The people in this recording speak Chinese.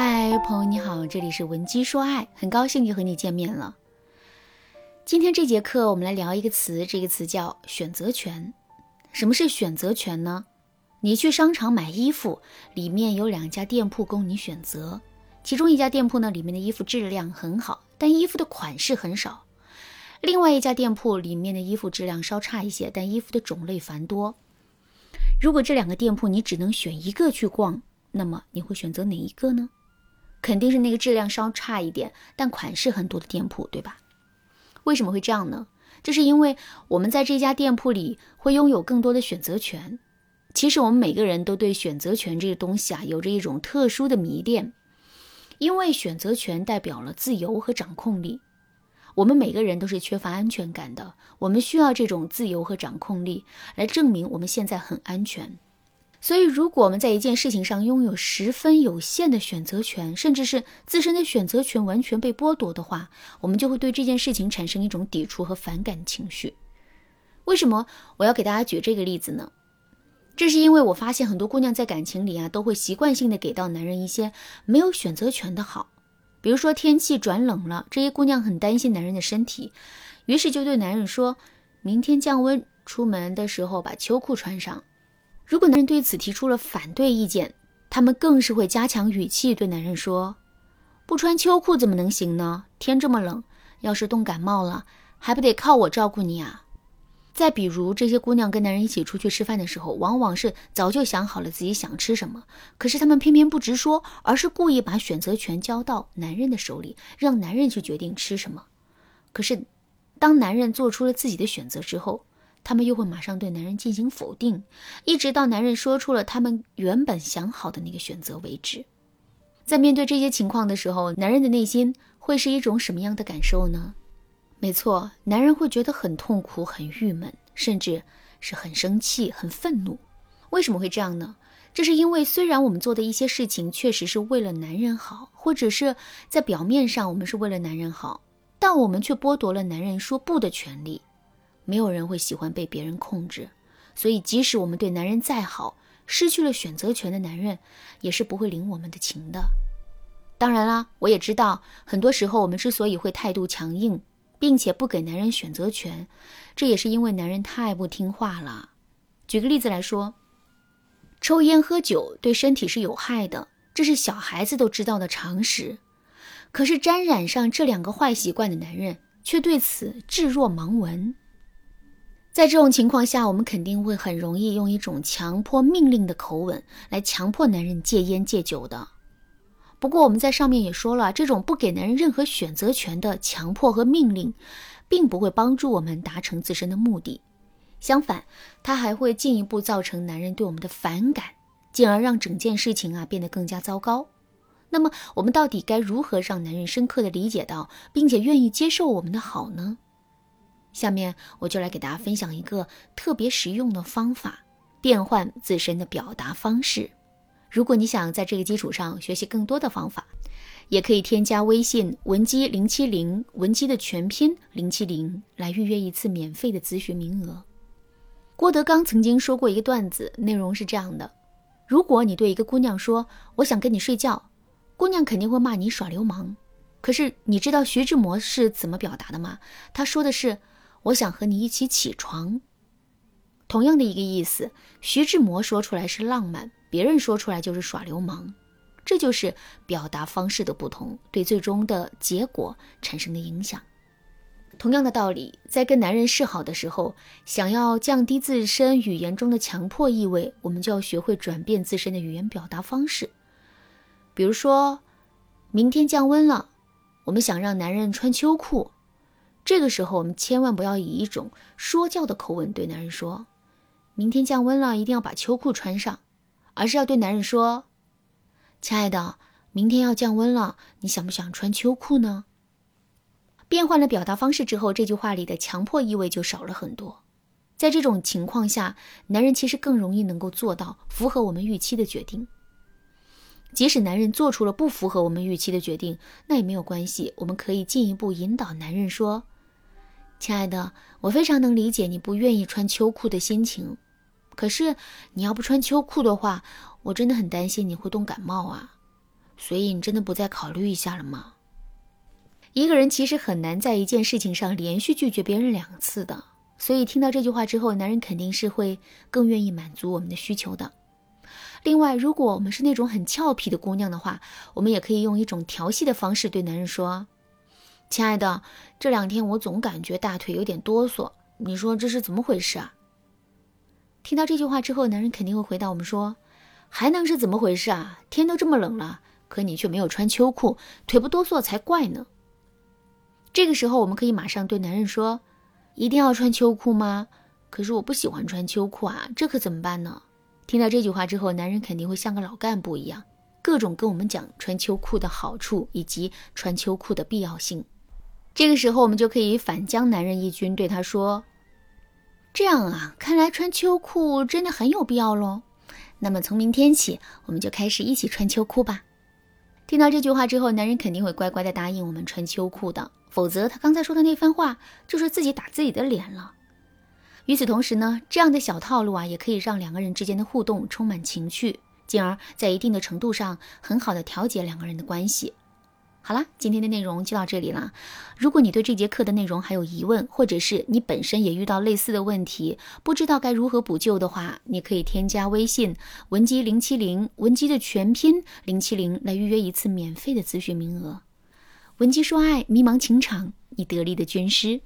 嗨，朋友你好，这里是文姬说爱，很高兴又和你见面了。今天这节课我们来聊一个词，这个词叫选择权。什么是选择权呢？你去商场买衣服，里面有两家店铺供你选择，其中一家店铺呢，里面的衣服质量很好，但衣服的款式很少；另外一家店铺里面的衣服质量稍差一些，但衣服的种类繁多。如果这两个店铺你只能选一个去逛，那么你会选择哪一个呢？肯定是那个质量稍差一点，但款式很多的店铺，对吧？为什么会这样呢？这是因为我们在这家店铺里会拥有更多的选择权。其实我们每个人都对选择权这个东西啊，有着一种特殊的迷恋，因为选择权代表了自由和掌控力。我们每个人都是缺乏安全感的，我们需要这种自由和掌控力来证明我们现在很安全。所以，如果我们在一件事情上拥有十分有限的选择权，甚至是自身的选择权完全被剥夺的话，我们就会对这件事情产生一种抵触和反感情绪。为什么我要给大家举这个例子呢？这是因为我发现很多姑娘在感情里啊，都会习惯性的给到男人一些没有选择权的好，比如说天气转冷了，这些姑娘很担心男人的身体，于是就对男人说：“明天降温，出门的时候把秋裤穿上。”如果男人对此提出了反对意见，他们更是会加强语气对男人说：“不穿秋裤怎么能行呢？天这么冷，要是冻感冒了，还不得靠我照顾你啊？”再比如，这些姑娘跟男人一起出去吃饭的时候，往往是早就想好了自己想吃什么，可是他们偏偏不直说，而是故意把选择权交到男人的手里，让男人去决定吃什么。可是，当男人做出了自己的选择之后，他们又会马上对男人进行否定，一直到男人说出了他们原本想好的那个选择为止。在面对这些情况的时候，男人的内心会是一种什么样的感受呢？没错，男人会觉得很痛苦、很郁闷，甚至是很生气、很愤怒。为什么会这样呢？这是因为虽然我们做的一些事情确实是为了男人好，或者是在表面上我们是为了男人好，但我们却剥夺了男人说不的权利。没有人会喜欢被别人控制，所以即使我们对男人再好，失去了选择权的男人也是不会领我们的情的。当然啦，我也知道，很多时候我们之所以会态度强硬，并且不给男人选择权，这也是因为男人太不听话了。举个例子来说，抽烟喝酒对身体是有害的，这是小孩子都知道的常识。可是沾染上这两个坏习惯的男人却对此置若罔闻。在这种情况下，我们肯定会很容易用一种强迫命令的口吻来强迫男人戒烟戒酒的。不过我们在上面也说了，这种不给男人任何选择权的强迫和命令，并不会帮助我们达成自身的目的。相反，它还会进一步造成男人对我们的反感，进而让整件事情啊变得更加糟糕。那么，我们到底该如何让男人深刻的理解到，并且愿意接受我们的好呢？下面我就来给大家分享一个特别实用的方法，变换自身的表达方式。如果你想在这个基础上学习更多的方法，也可以添加微信文姬零七零，文姬的全拼零七零，来预约一次免费的咨询名额。郭德纲曾经说过一个段子，内容是这样的：如果你对一个姑娘说“我想跟你睡觉”，姑娘肯定会骂你耍流氓。可是你知道徐志摩是怎么表达的吗？他说的是。我想和你一起起床，同样的一个意思。徐志摩说出来是浪漫，别人说出来就是耍流氓，这就是表达方式的不同，对最终的结果产生的影响。同样的道理，在跟男人示好的时候，想要降低自身语言中的强迫意味，我们就要学会转变自身的语言表达方式。比如说，明天降温了，我们想让男人穿秋裤。这个时候，我们千万不要以一种说教的口吻对男人说：“明天降温了，一定要把秋裤穿上。”而是要对男人说：“亲爱的，明天要降温了，你想不想穿秋裤呢？”变换了表达方式之后，这句话里的强迫意味就少了很多。在这种情况下，男人其实更容易能够做到符合我们预期的决定。即使男人做出了不符合我们预期的决定，那也没有关系，我们可以进一步引导男人说。亲爱的，我非常能理解你不愿意穿秋裤的心情，可是你要不穿秋裤的话，我真的很担心你会冻感冒啊。所以你真的不再考虑一下了吗？一个人其实很难在一件事情上连续拒绝别人两次的，所以听到这句话之后，男人肯定是会更愿意满足我们的需求的。另外，如果我们是那种很俏皮的姑娘的话，我们也可以用一种调戏的方式对男人说：“亲爱的，这两天我总感觉大腿有点哆嗦，你说这是怎么回事啊？”听到这句话之后，男人肯定会回答我们说：“还能是怎么回事啊？天都这么冷了，可你却没有穿秋裤，腿不哆嗦才怪呢。”这个时候，我们可以马上对男人说：“一定要穿秋裤吗？可是我不喜欢穿秋裤啊，这可怎么办呢？”听到这句话之后，男人肯定会像个老干部一样，各种跟我们讲穿秋裤的好处以及穿秋裤的必要性。这个时候，我们就可以反将男人一军，对他说：“这样啊，看来穿秋裤真的很有必要喽。那么从明天起，我们就开始一起穿秋裤吧。”听到这句话之后，男人肯定会乖乖的答应我们穿秋裤的。否则，他刚才说的那番话就是自己打自己的脸了。与此同时呢，这样的小套路啊，也可以让两个人之间的互动充满情趣，进而在一定的程度上很好的调节两个人的关系。好了，今天的内容就到这里了。如果你对这节课的内容还有疑问，或者是你本身也遇到类似的问题，不知道该如何补救的话，你可以添加微信文姬零七零，文姬的全拼零七零来预约一次免费的咨询名额。文姬说爱，迷茫情场，你得力的军师。